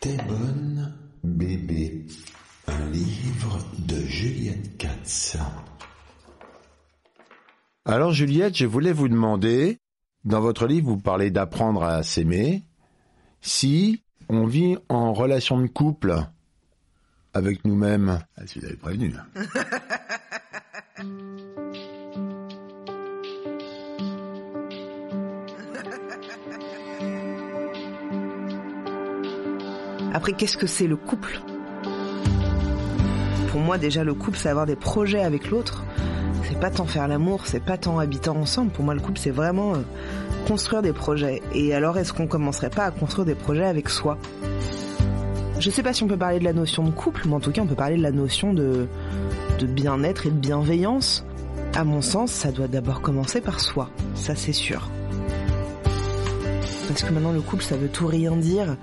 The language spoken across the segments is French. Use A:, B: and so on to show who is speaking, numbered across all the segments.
A: T'es bonne, bébé. Un livre de Juliette Katz.
B: Alors Juliette, je voulais vous demander, dans votre livre, vous parlez d'apprendre à s'aimer. Si on vit en relation de couple avec nous-mêmes, ah, si vous avez prévenu.
C: Après, qu'est-ce que c'est le couple? Pour moi, déjà, le couple, c'est avoir des projets avec l'autre. C'est pas tant faire l'amour, c'est pas tant habiter ensemble. Pour moi, le couple, c'est vraiment euh, construire des projets. Et alors, est-ce qu'on commencerait pas à construire des projets avec soi? Je sais pas si on peut parler de la notion de couple, mais en tout cas, on peut parler de la notion de, de bien-être et de bienveillance. À mon sens, ça doit d'abord commencer par soi. Ça, c'est sûr. Parce que maintenant, le couple, ça veut tout rien dire.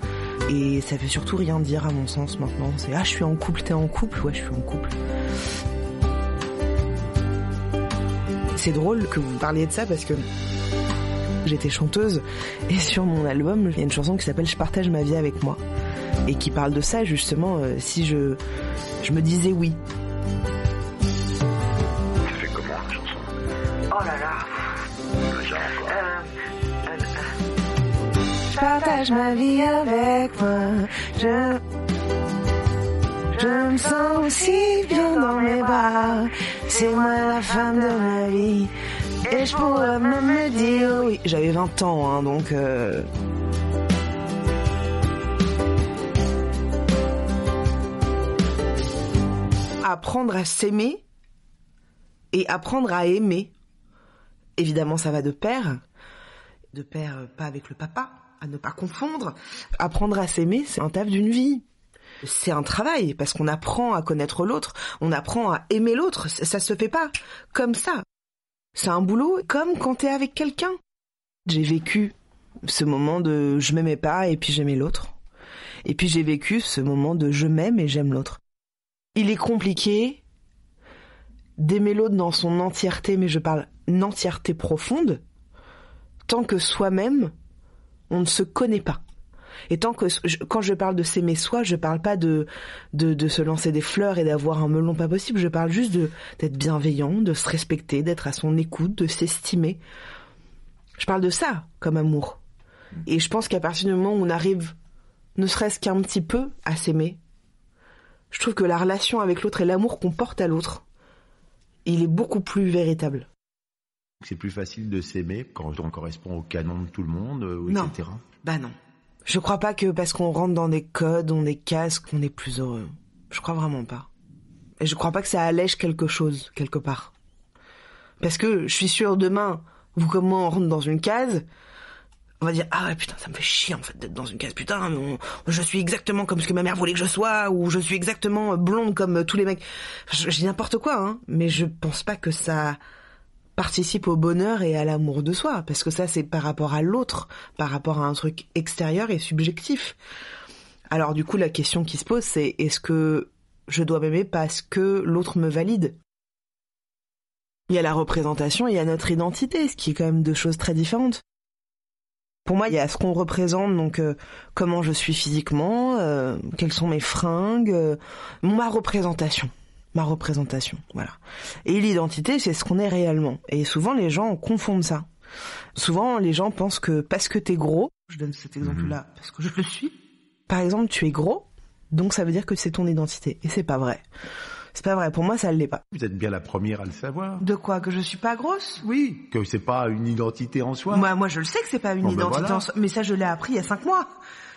C: Et ça veut surtout rien dire à mon sens maintenant. C'est ah je suis en couple, t'es en couple, ouais je suis en couple. C'est drôle que vous parliez de ça parce que j'étais chanteuse et sur mon album il y a une chanson qui s'appelle Je partage ma vie avec moi et qui parle de ça justement euh, si je je me disais oui. Partage ma vie avec moi. Je, je me sens aussi bien dans mes bras. C'est moi la femme de ma vie. Et je pourrais même me dire oui. J'avais 20 ans, hein, donc... euh, Apprendre à s'aimer et apprendre à aimer. Évidemment, ça va de pair. De pair, euh, pas avec le papa, à ne pas confondre. Apprendre à s'aimer, c'est un taf d'une vie. C'est un travail, parce qu'on apprend à connaître l'autre, on apprend à aimer l'autre, ça se fait pas comme ça. C'est un boulot comme quand t'es avec quelqu'un. J'ai vécu ce moment de je m'aimais pas et puis j'aimais l'autre. Et puis j'ai vécu ce moment de je m'aime et j'aime l'autre. Il est compliqué d'aimer l'autre dans son entièreté, mais je parle une entièreté profonde, tant que soi-même, on ne se connaît pas. Et tant que quand je parle de s'aimer soi, je parle pas de, de de se lancer des fleurs et d'avoir un melon pas possible. Je parle juste de d'être bienveillant, de se respecter, d'être à son écoute, de s'estimer. Je parle de ça comme amour. Et je pense qu'à partir du moment où on arrive, ne serait-ce qu'un petit peu, à s'aimer, je trouve que la relation avec l'autre et l'amour qu'on porte à l'autre, il est beaucoup plus véritable.
B: C'est plus facile de s'aimer quand on correspond au canon de tout le monde, euh,
C: Non.
B: etc.
C: Bah non. Je crois pas que parce qu'on rentre dans des codes, on est casse, qu'on est plus heureux. Je crois vraiment pas. Et je crois pas que ça allège quelque chose, quelque part. Parce que je suis sûre demain, vous comme moi, on rentre dans une case, on va dire, ah ouais, putain, ça me fait chier, en fait, d'être dans une case. Putain, mais on- je suis exactement comme ce que ma mère voulait que je sois, ou je suis exactement blonde comme tous les mecs. Je, je dis n'importe quoi, hein. Mais je pense pas que ça participe au bonheur et à l'amour de soi, parce que ça c'est par rapport à l'autre, par rapport à un truc extérieur et subjectif. Alors du coup la question qui se pose c'est est-ce que je dois m'aimer parce que l'autre me valide? Il y a la représentation, il y a notre identité, ce qui est quand même deux choses très différentes. Pour moi, il y a ce qu'on représente, donc euh, comment je suis physiquement, euh, quelles sont mes fringues, euh, ma représentation, ma représentation, voilà. Et l'identité, c'est ce qu'on est réellement. Et souvent, les gens confondent ça. Souvent, les gens pensent que parce que t'es gros, je donne cet exemple-là parce que je le suis. Par exemple, tu es gros, donc ça veut dire que c'est ton identité. Et c'est pas vrai. C'est pas vrai. Pour moi, ça ne l'est pas.
B: Vous êtes bien la première à le savoir.
C: De quoi? Que je suis pas grosse?
B: Oui, que c'est pas une identité en soi.
C: Moi, moi, je le sais que c'est pas une
B: Bon, ben
C: identité
B: voilà.
C: en soi. Mais ça, je l'ai appris il y a cinq mois.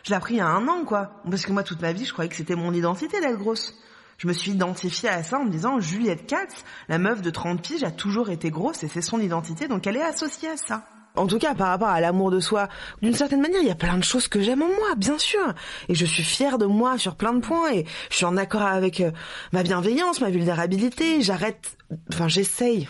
C: Je l'ai appris il y a un an, quoi. Parce que moi, toute ma vie, je croyais que c'était mon identité d'être grosse. Je me suis identifiée à ça en me disant, Juliette Katz, la meuf de 30 piges, a toujours été grosse et c'est son identité, donc elle est associée à ça. En tout cas, par rapport à l'amour de soi, d'une certaine manière, il y a plein de choses que j'aime en moi, bien sûr. Et je suis fière de moi sur plein de points et je suis en accord avec euh, ma bienveillance, ma vulnérabilité. J'arrête, enfin, j'essaye.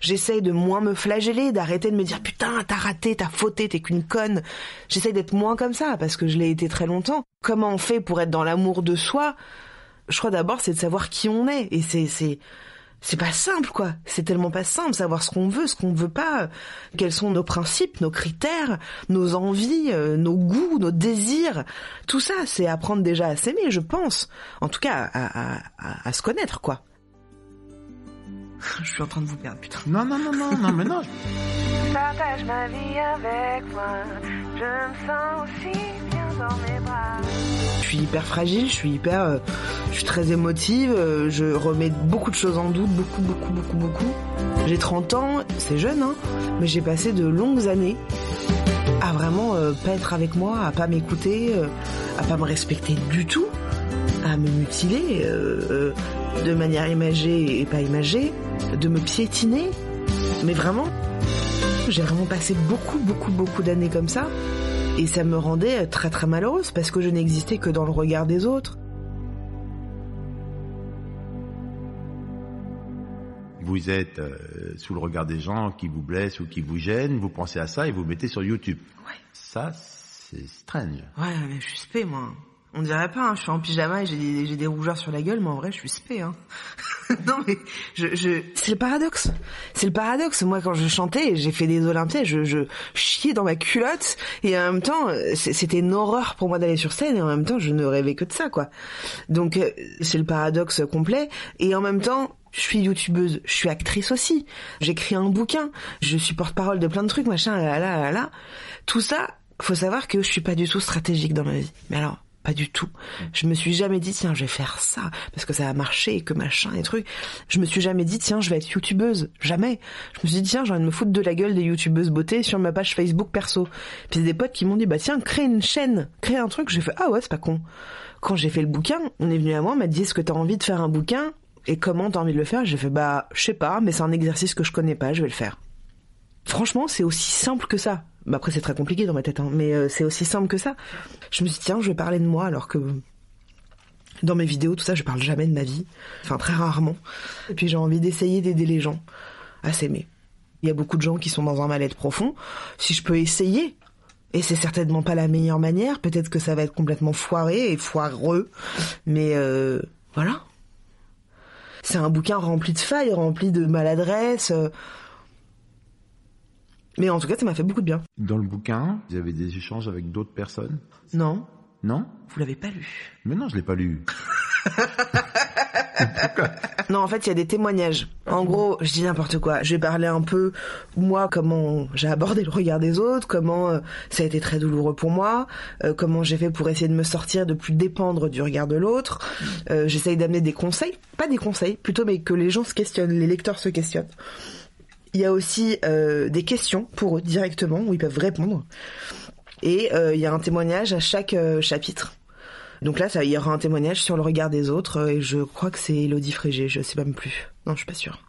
C: J'essaye de moins me flageller, d'arrêter de me dire putain, t'as raté, t'as fauté, t'es qu'une conne. J'essaye d'être moins comme ça parce que je l'ai été très longtemps. Comment on fait pour être dans l'amour de soi? Je crois d'abord, c'est de savoir qui on est. Et c'est, c'est, c'est pas simple quoi. C'est tellement pas simple savoir ce qu'on veut, ce qu'on veut pas, quels sont nos principes, nos critères, nos envies, euh, nos goûts, nos désirs. Tout ça, c'est apprendre déjà à s'aimer, je pense. En tout cas, à, à, à, à se connaître quoi. je suis en train de vous perdre, putain.
B: Non, non, non, non, non, mais non.
D: Partage ma vie avec moi. Je me sens aussi bien.
C: Je suis hyper fragile, je suis hyper, euh, je suis très émotive, euh, je remets beaucoup de choses en doute, beaucoup, beaucoup, beaucoup, beaucoup. J'ai 30 ans, c'est jeune, hein, mais j'ai passé de longues années à vraiment euh, pas être avec moi, à pas m'écouter, à pas me respecter du tout, à me mutiler de manière imagée et pas imagée, de me piétiner, mais vraiment, j'ai vraiment passé beaucoup, beaucoup, beaucoup d'années comme ça. Et ça me rendait très très malheureuse parce que je n'existais que dans le regard des autres.
B: Vous êtes euh, sous le regard des gens qui vous blessent ou qui vous gênent, vous pensez à ça et vous mettez sur YouTube.
C: Ouais.
B: Ça, c'est strange.
C: Ouais, mais je suis spé, moi. On dirait pas, hein, je suis en pyjama et j'ai des, rougeurs sur la gueule, mais en vrai, je suis spé. Hein. non, mais je, je... c'est le paradoxe. C'est le paradoxe. Moi, quand je chantais, j'ai fait des Olympiades, je, je chiais dans ma culotte et en même temps, c'était une horreur pour moi d'aller sur scène et en même temps, je ne rêvais que de ça, quoi. Donc, euh, c'est le paradoxe complet. Et en même temps, je suis youtubeuse, je suis actrice aussi. J'écris un bouquin, je suis porte-parole de plein de trucs, machin, là, là, là, là. Tout ça, faut savoir que je suis pas du tout stratégique dans ma vie. Mais alors, pas du tout. Je me suis jamais dit, tiens, je vais faire ça, parce que ça a marché, et que machin, et trucs. Je me suis jamais dit, tiens, je vais être youtubeuse. Jamais. Je me suis dit, tiens, j'ai envie de me foutre de la gueule des youtubeuses beauté sur ma page Facebook perso. Puis c'est des potes qui m'ont dit, bah tiens, crée une chaîne, crée un truc. J'ai fait, ah ouais, c'est pas con. Quand j'ai fait le bouquin, on est venu à moi, on m'a dit, est-ce que t'as envie de faire un bouquin? Et comment t'as envie de le faire? J'ai fait, bah, je sais pas, mais c'est un exercice que je connais pas, je vais le faire. Franchement, c'est aussi simple que ça. Bah après, c'est très compliqué dans ma tête, hein, mais euh, c'est aussi simple que ça. Je me suis dit, tiens, je vais parler de moi, alors que dans mes vidéos, tout ça, je parle jamais de ma vie. Enfin, très rarement. Et puis, j'ai envie d'essayer d'aider les gens à s'aimer. Il y a beaucoup de gens qui sont dans un mal-être profond. Si je peux essayer, et c'est certainement pas la meilleure manière, peut-être que ça va être complètement foiré et foireux, mais euh, voilà. C'est un bouquin rempli de failles, rempli de maladresses. Mais en tout cas, ça m'a fait beaucoup de bien.
B: Dans le bouquin, vous avez des échanges avec d'autres personnes?
C: Non,
B: Non?
C: Vous l'avez pas lu?
B: Mais non, je l'ai pas lu.
C: Non, en fait, il y a des témoignages. En gros, je dis n'importe quoi. Je vais parler un peu, moi, comment j'ai abordé le regard des autres, comment euh, ça a été très douloureux pour moi, euh, comment j'ai fait pour essayer de me sortir, de plus dépendre du regard de l'autre. Euh, J'essaye d'amener des conseils, pas des conseils, plutôt, mais que les gens se questionnent, les lecteurs se questionnent. Il y a aussi euh, des questions pour eux directement, où ils peuvent répondre. Et euh, il y a un témoignage à chaque euh, chapitre. Donc là, ça, il y aura un témoignage sur le regard des autres, euh, et je crois que c'est Elodie Frégé, je sais même plus. Non, je suis pas sûre.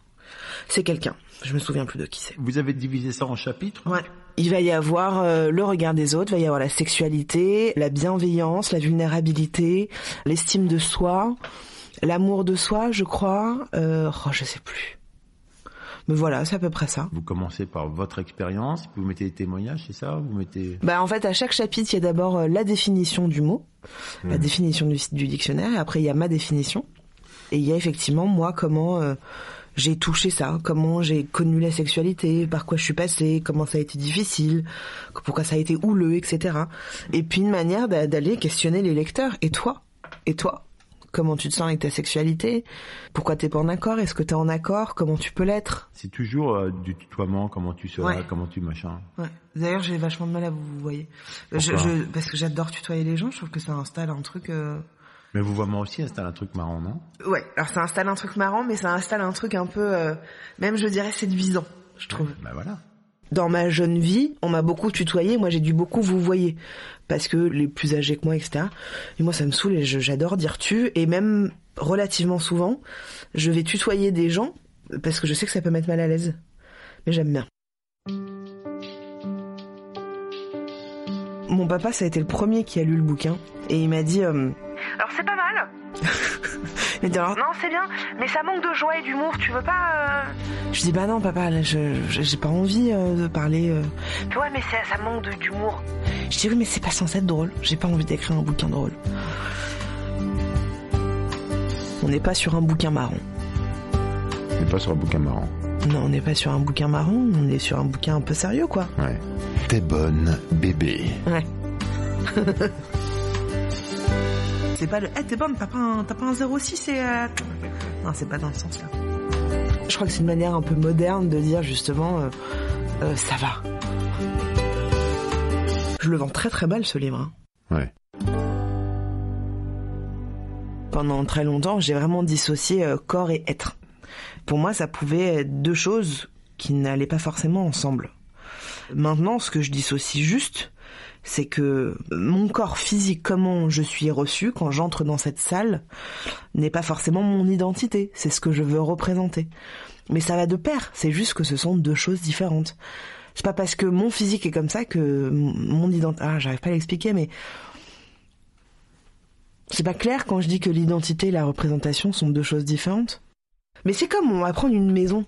C: C'est quelqu'un, je me souviens plus de qui c'est.
B: Vous avez divisé ça en chapitres?
C: Ouais. Il va y avoir euh, le regard des autres, il va y avoir la sexualité, la bienveillance, la vulnérabilité, l'estime de soi, l'amour de soi, je crois. Euh, oh, je sais plus. Mais voilà, c'est à peu près ça.
B: Vous commencez par votre expérience, puis vous mettez des témoignages, c'est ça? Vous mettez...
C: Bah en fait à chaque chapitre il y a d'abord euh, la définition du mot, la définition du, du dictionnaire, et après il y a ma définition, et il y a effectivement moi comment euh, j'ai touché ça, comment j'ai connu la sexualité, par quoi je suis passée, comment ça a été difficile, pourquoi ça a été houleux, etc. Et puis une manière d'a- d'aller questionner les lecteurs. Et toi? Et toi? Comment tu te sens avec ta sexualité? Pourquoi t'es pas en accord? Est-ce que t'es en accord? Comment tu peux l'être?
B: C'est toujours euh, du tutoiement, comment tu seras,
C: Ouais.
B: comment tu machin.
C: Ouais. D'ailleurs, j'ai vachement de mal à vous, vous voyez. Je,
B: Pourquoi?
C: je, parce que j'adore tutoyer les gens. Je trouve que ça installe un truc. euh,
B: Mais vous voyez moi aussi, installe un truc marrant, non?
C: Ouais. Alors ça installe un truc marrant, mais ça installe un truc un peu, euh, même je dirais séduisant, je trouve.
B: Bah voilà.
C: Dans ma jeune vie, on m'a beaucoup tutoyé. Moi, j'ai dû beaucoup vous voyez parce que les plus âgés que moi, etc. Et moi, ça me saoule et j'adore dire tu. Et même relativement souvent, je vais tutoyer des gens parce que je sais que ça peut mettre mal à l'aise. Mais j'aime bien. Mon papa, ça a été le premier qui a lu le bouquin et il m'a dit. euh,
D: Alors c'est pas mal.
C: il m'a dit, alors,
D: Non, c'est bien, mais ça manque de joie et d'humour. Tu veux pas euh,
C: je dis bah non papa, là, je je- j'ai pas envie euh, de parler. euh.
D: Ouais, mais ça, ça manque de- d'humour.
C: Je dis oui mais c'est pas censé être drôle. J'ai pas envie d'écrire un bouquin drôle. On n'est pas sur un bouquin marrant.
B: C'est pas sur un bouquin marrant.
C: Non, on n'est pas sur un bouquin marrant, on est sur un bouquin un peu sérieux quoi.
B: Ouais.
A: T'es bonne, bébé.
C: Ouais. c'est pas le Eh t'es bonne, t'as pas un, t'as pas un 06 et euh... Non, c'est pas dans ce sens-là. Je crois que c'est une manière un peu moderne de dire justement euh, euh, ça va. Je le vends très très mal ce livre. hein.
B: Ouais.
C: Pendant très longtemps, j'ai vraiment dissocié euh, corps et être. Pour moi, ça pouvait être deux choses qui n'allaient pas forcément ensemble. Maintenant, ce que je dissocie juste, c'est que mon corps physique, comment je suis reçu quand j'entre dans cette salle, n'est pas forcément mon identité. C'est ce que je veux représenter. Mais ça va de pair. C'est juste que ce sont deux choses différentes. C'est pas parce que mon physique est comme ça que mon identité. Ah, j'arrive pas à l'expliquer, mais c'est pas clair quand je dis que l'identité et la représentation sont deux choses différentes. Mais c'est comme on va prendre une maison.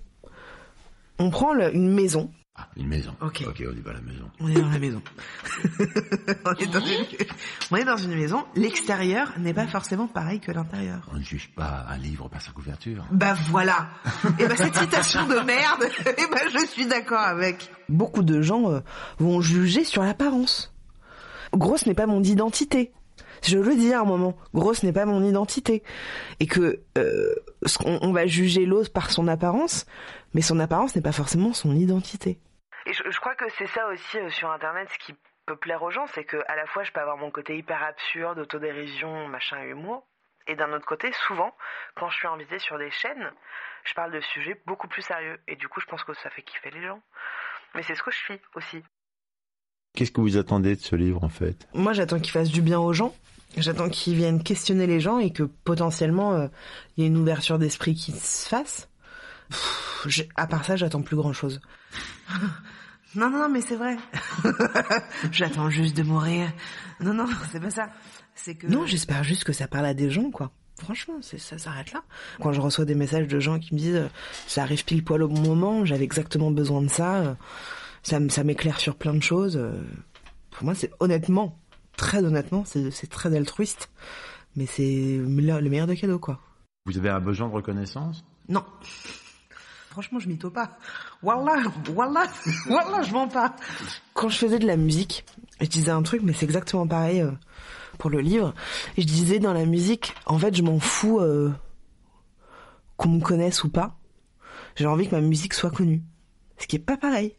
C: On prend une maison.
B: Ah, une maison.
C: Ok.
B: Ok, on y va à la maison.
C: On est dans la maison. on, est dans une... on est dans une maison. L'extérieur n'est pas forcément pareil que l'intérieur.
B: On ne juge pas un livre par sa couverture.
C: Bah voilà. Et bah cette citation de merde, et bah je suis d'accord avec. Beaucoup de gens euh, vont juger sur l'apparence. Grosse n'est pas mon identité. Je le dis à un moment, grosse n'est pas mon identité. Et que euh, on va juger l'autre par son apparence, mais son apparence n'est pas forcément son identité.
D: Et je, je crois que c'est ça aussi euh, sur Internet, ce qui peut plaire aux gens, c'est que à la fois je peux avoir mon côté hyper absurde, autodérision, machin, humour, et d'un autre côté, souvent, quand je suis invitée sur des chaînes, je parle de sujets beaucoup plus sérieux, et du coup, je pense que ça fait kiffer les gens. Mais c'est ce que je suis aussi.
B: Qu'est-ce que vous attendez de ce livre en fait?
C: Moi, j'attends qu'il fasse du bien aux gens. J'attends qu'ils viennent questionner les gens et que potentiellement euh, il y ait une ouverture d'esprit qui se fasse. Pff, à part ça, j'attends plus grand chose. non, non, non, mais c'est vrai. j'attends juste de mourir. Non, non, c'est pas ça. C'est que non, j'espère juste que ça parle à des gens, quoi. Franchement, c'est ça s'arrête là. Quand je reçois des messages de gens qui me disent euh, ça arrive pile poil au bon moment, j'avais exactement besoin de ça, euh, ça, ça m'éclaire sur plein de choses. euh, pour moi, c'est honnêtement, très honnêtement, c'est très altruiste. Mais c'est le le meilleur des cadeaux, quoi.
B: Vous avez un besoin de reconnaissance?
C: Non. Franchement, je mytho pas. Wallah, wallah, wallah, je mens pas. Quand je faisais de la musique, je disais un truc, mais c'est exactement pareil euh, pour le livre. Je disais dans la musique, en fait, je m'en fous euh, qu'on me connaisse ou pas. J'ai envie que ma musique soit connue. Ce qui est pas pareil.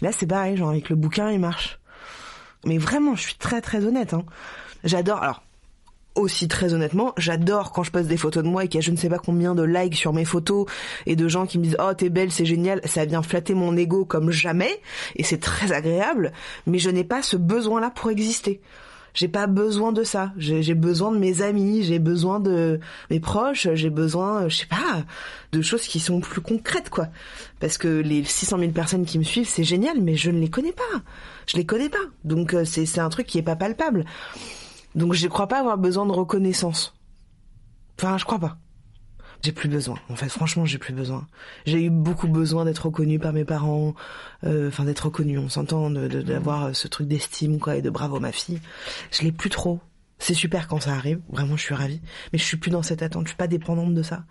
C: Là, c'est pareil, envie que le bouquin, il marche. Mais vraiment, je suis très très honnête. Hein. J'adore. Alors, aussi très honnêtement, j'adore quand je poste des photos de moi et qu'il y a je ne sais pas combien de likes sur mes photos et de gens qui me disent oh t'es belle c'est génial. Ça vient flatter mon ego comme jamais et c'est très agréable mais je n'ai pas ce besoin là pour exister. J'ai pas besoin de ça. J'ai besoin de mes amis j'ai besoin de mes proches j'ai besoin euh, je sais pas de choses qui sont plus concrètes quoi. Parce que les 600 000 personnes qui me suivent c'est génial mais je ne les connais pas. Je les connais pas. Donc euh, c'est un truc qui est pas palpable donc je crois pas avoir besoin de reconnaissance. Enfin, je crois pas. J'ai plus besoin. En fait, franchement, j'ai plus besoin. J'ai eu beaucoup besoin d'être reconnu par mes parents, euh, enfin d'être reconnu. On s'entend, de- de- d'avoir ce truc d'estime, quoi, et de bravo ma fille. Je l'ai plus trop. C'est super quand ça arrive. Vraiment, je suis ravie. Mais je suis plus dans cette attente. Je suis pas dépendante de ça.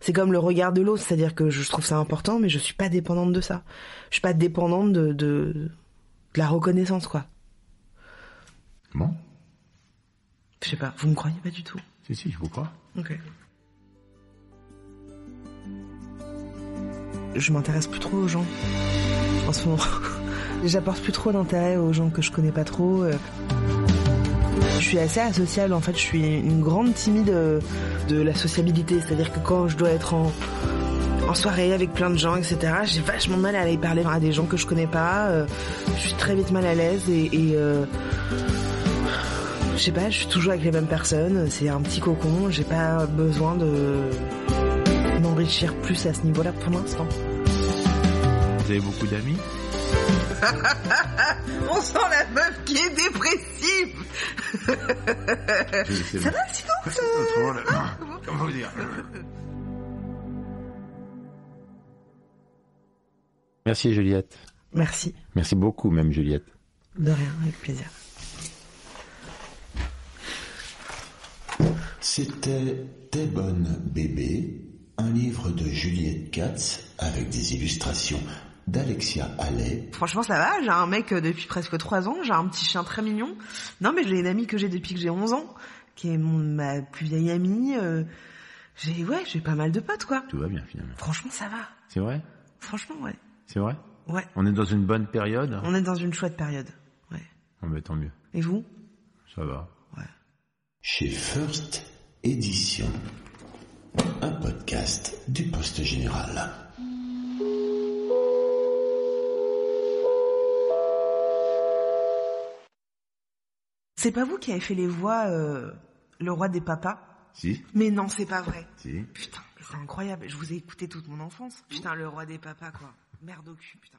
C: C'est comme le regard de l'autre, c'est-à-dire que je trouve ça important, mais je suis pas dépendante de ça. Je suis pas dépendante de, de, de la reconnaissance, quoi.
B: Bon,
C: Je sais pas. Vous me croyez pas du tout.
B: si, si, je vous crois.
C: Ok. Je m'intéresse plus trop aux gens en ce moment. J'apporte plus trop d'intérêt aux gens que je connais pas trop. euh. Je suis assez asociale en fait. Je suis une grande timide euh, de la sociabilité. C'est-à-dire que quand je dois être en, en soirée avec plein de gens, etc., j'ai vachement mal à aller parler à des gens que je connais pas. euh. Je suis très vite mal à l'aise et, et, euh, je sais pas, je suis toujours avec les mêmes personnes, c'est un petit cocon, j'ai pas besoin de m'enrichir plus à ce niveau-là pour l'instant.
B: Vous avez beaucoup d'amis
C: On sent la meuf qui est dépressive. Ça va sinon ça
B: Comment vous dire Merci Juliette.
C: Merci.
B: Merci beaucoup même Juliette.
C: De rien, avec plaisir.
A: C'était T'es bonne bébé, un livre de Juliette Katz avec des illustrations d'Alexia Allais.
C: Franchement, ça va. J'ai un mec euh, depuis presque trois ans. J'ai un petit chien très mignon. Non, mais j'ai une amie que j'ai depuis que j'ai 11 ans, qui est mon, ma plus vieille amie. euh, j'ai, ouais, j'ai pas mal de potes, quoi.
B: Tout va bien finalement.
C: Franchement, ça va.
B: C'est vrai?
C: Franchement, ouais.
B: C'est vrai?
C: Ouais.
B: On est dans une bonne période?
C: On est dans une chouette période. Ouais.
B: Oh, mais tant mieux.
C: Et vous?
B: Ça va.
C: Ouais.
A: Chez First Édition. Un podcast du Poste Général.
C: C'est pas vous qui avez fait les voix, euh, le roi des papas?
B: Si
C: Mais non, c'est pas vrai.
B: Si
C: Putain, mais c'est incroyable. Je vous ai écouté toute mon enfance. Putain, le roi des papas, quoi. Merde au cul, putain.